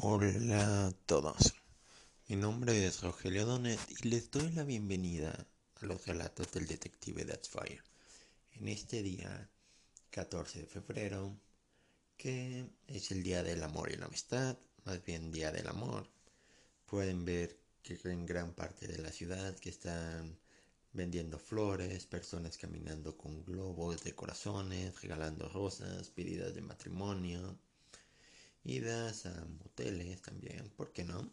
Hola a todos, mi nombre es Rogelio Donet y les doy la bienvenida a los relatos del detective That's Fire. En este día, 14 de febrero, que es el Día del Amor y la Amistad, más bien Día del Amor, pueden ver que en gran parte de la ciudad que están vendiendo flores, personas caminando con globos de corazones, regalando rosas, pedidas de matrimonio, idas a moteles también, ¿por qué no?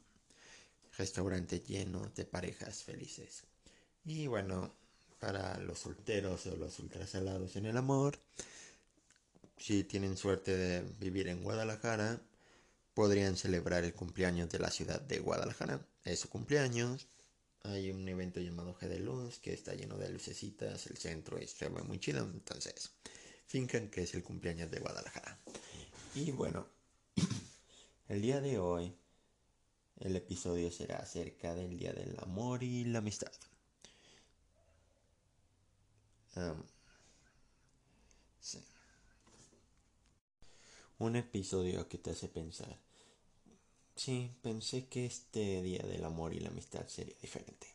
Restaurantes llenos de parejas felices. Y bueno, para los solteros o los ultrasalados en el amor, si tienen suerte de vivir en Guadalajara, podrían celebrar el cumpleaños de la ciudad de Guadalajara. Es su cumpleaños. Hay un evento llamado G de Luz que está lleno de lucecitas, el centro ve muy chido. Entonces, fincan que es el cumpleaños de Guadalajara. Y bueno, el día de hoy, el episodio será acerca del Día del Amor y la Amistad. Un episodio que te hace pensar. Sí, pensé que este Día del Amor y la Amistad sería diferente.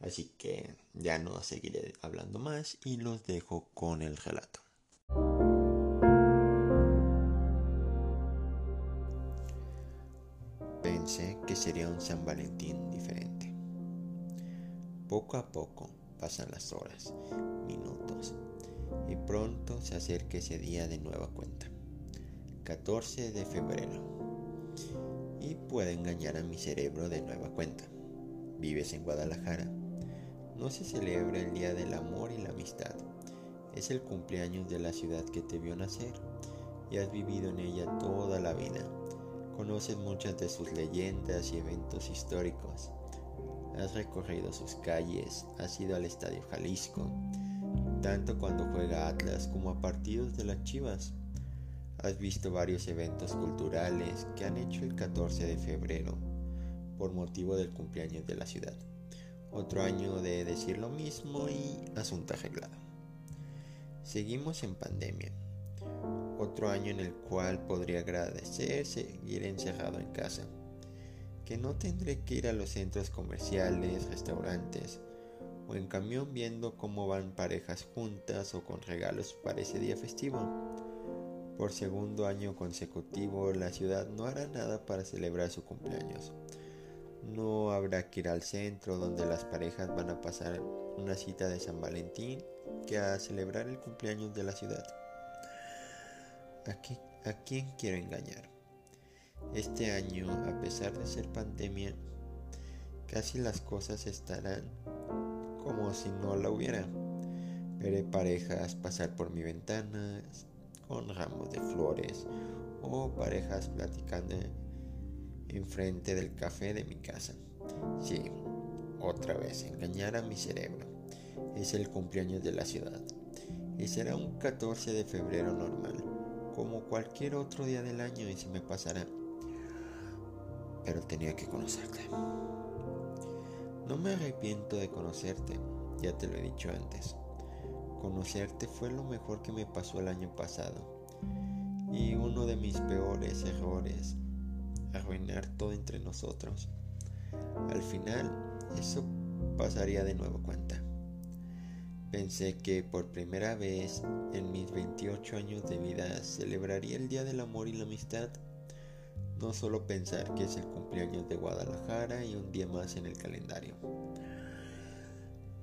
Así que ya no seguiré hablando más y los dejo con el relato. Que sería un San Valentín diferente. Poco a poco pasan las horas, minutos, y pronto se acerca ese día de nueva cuenta. 14 de febrero. Y puede engañar a mi cerebro de nueva cuenta. Vives en Guadalajara. No se celebra el Día del Amor y la Amistad. Es el cumpleaños de la ciudad que te vio nacer y has vivido en ella toda la vida Conoces muchas de sus leyendas y eventos históricos. Has recorrido sus calles, has ido al Estadio Jalisco, tanto cuando juega Atlas como a partidos de las Chivas. Has visto varios eventos culturales que han hecho el 14 de febrero por motivo del cumpleaños de la ciudad. Otro año de decir lo mismo y asunto arreglado. Seguimos en pandemia otro año en el cual podría agradecer seguir encerrado en casa, que no tendré que ir a los centros comerciales, restaurantes o en camión viendo cómo van parejas juntas o con regalos para ese día festivo. Por segundo año consecutivo, la ciudad no hará nada para celebrar su cumpleaños. No habrá que ir al centro donde las parejas van a pasar una cita de San Valentín que a celebrar el cumpleaños de la ciudad. ¿A, quién quiero engañar? Este año, a pesar de ser pandemia, casi las cosas estarán como si no la hubiera. Veré parejas pasar por mi ventana con ramos de flores o parejas platicando enfrente del café de mi casa. Sí, otra vez, engañar a mi cerebro. Es el cumpleaños de la ciudad y será un 14 de febrero normal como cualquier otro día del año y se me pasará. Pero tenía que conocerte. No me arrepiento de conocerte, ya te lo he dicho antes. Conocerte fue lo mejor que me pasó el año pasado. Y uno de mis peores errores, arruinar todo entre nosotros. Al final, eso pasaría de nuevo cuenta. Pensé que por primera vez en mis 28 años de vida celebraría el Día del Amor y la Amistad. No solo pensar que es el cumpleaños de Guadalajara y un día más en el calendario.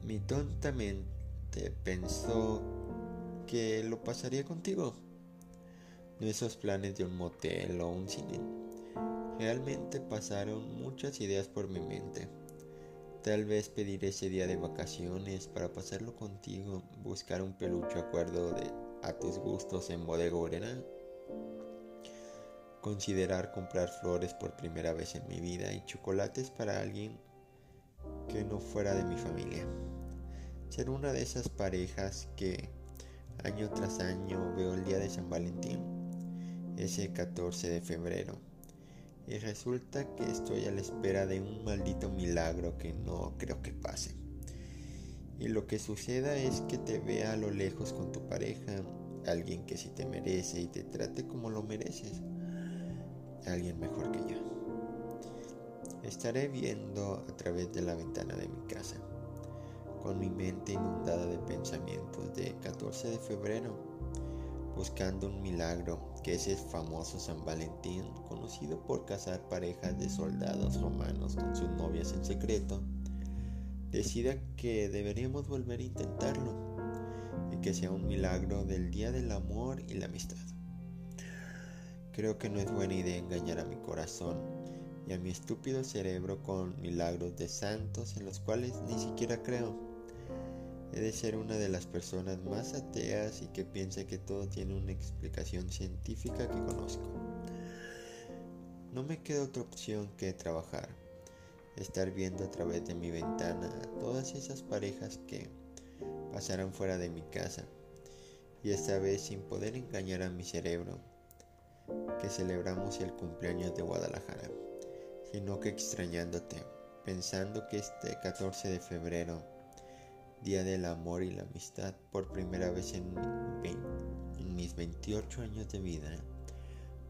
Mi tonta mente pensó que lo pasaría contigo. No esos planes de un motel o un cine. Realmente pasaron muchas ideas por mi mente Tal vez pedir ese día de vacaciones para pasarlo contigo, buscar un peluche acuerdo de a tus gustos en Bodega Considerar comprar flores por primera vez en mi vida y chocolates para alguien que no fuera de mi familia. Ser una de esas parejas que año tras año veo el día de San Valentín, ese 14 de febrero y resulta que estoy a la espera de un maldito milagro que no creo que pase. Y lo que suceda es que te vea a lo lejos con tu pareja, alguien que sí te merece y te trate como lo mereces. alguien mejor que yo. Estaré viendo a través de la ventana de mi casa, con mi mente inundada de pensamientos de 14 de febrero, buscando un milagro que es el famoso San Valentín, conocido por casar parejas de soldados romanos con sus novias en secreto, decida que deberíamos volver a intentarlo y que sea un milagro del Día del Amor y la Amistad. Creo que no es buena idea engañar a mi corazón y a mi estúpido cerebro con milagros de santos en los cuales ni siquiera creo. He de ser una de las personas más ateas y que piensa que todo tiene una explicación científica que conozco. No me queda otra opción que trabajar, estar viendo a través de mi ventana a todas esas parejas que pasarán fuera de mi casa y esta vez sin poder engañar a mi cerebro que celebramos el cumpleaños de Guadalajara, sino que extrañándote, pensando que este 14 de febrero, Día del Amor y la Amistad, por primera vez en, mis 28 años de vida,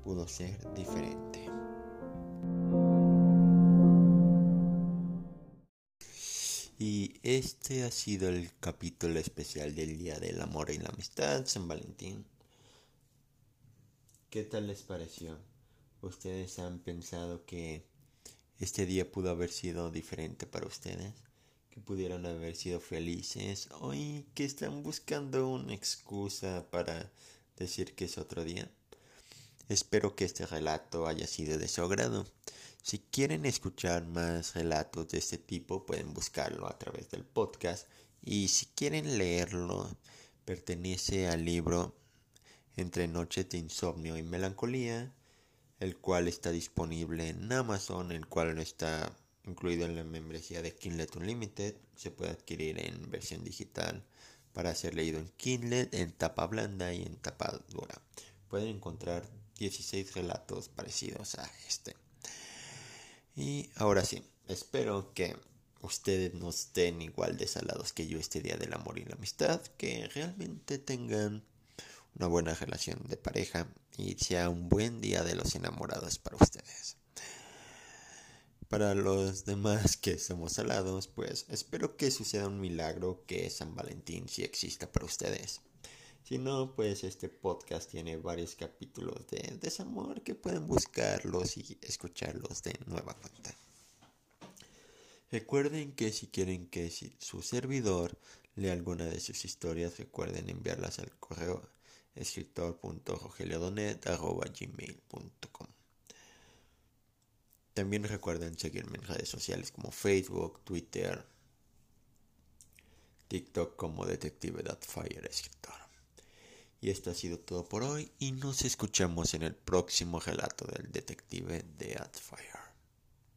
pudo ser diferente. Y este ha sido el capítulo especial del Día del Amor y la Amistad, San Valentín. ¿Qué tal les pareció? ¿Ustedes han pensado que este día pudo haber sido diferente para ustedes? ¿Que pudieron haber sido felices? ¿O que están buscando una excusa para decir que es otro día? Espero que este relato haya sido de su agrado. Si quieren escuchar más relatos de este tipo, pueden buscarlo a través del podcast. Y si quieren leerlo, pertenece al libro entre Noches de Insomnio y Melancolía, el cual está disponible en Amazon, el cual no está incluido en la membresía de Kindle Unlimited. Se puede adquirir en versión digital para ser leído en Kindle, en tapa blanda y en tapa dura. Pueden encontrar 16 relatos parecidos a este. Y ahora sí, espero que ustedes no estén igual desalados que yo este día del amor y la amistad, que realmente tengan una buena relación de pareja y sea un buen día de los enamorados para ustedes. Para los demás que somos salados, pues espero que suceda un milagro que San Valentín sí exista para ustedes. Si no, pues este podcast tiene varios capítulos de desamor que pueden buscarlos y escucharlos de nueva cuenta. Recuerden que si quieren que su servidor lea alguna de sus historias, recuerden enviarlas al correo escritor.rogeliodonet.gmail.com También recuerden seguirme en redes sociales como Facebook, Twitter, TikTok como Detective Fire Escritor. Y esto ha sido todo por hoy y nos escuchamos en el próximo relato del Detective de Fire.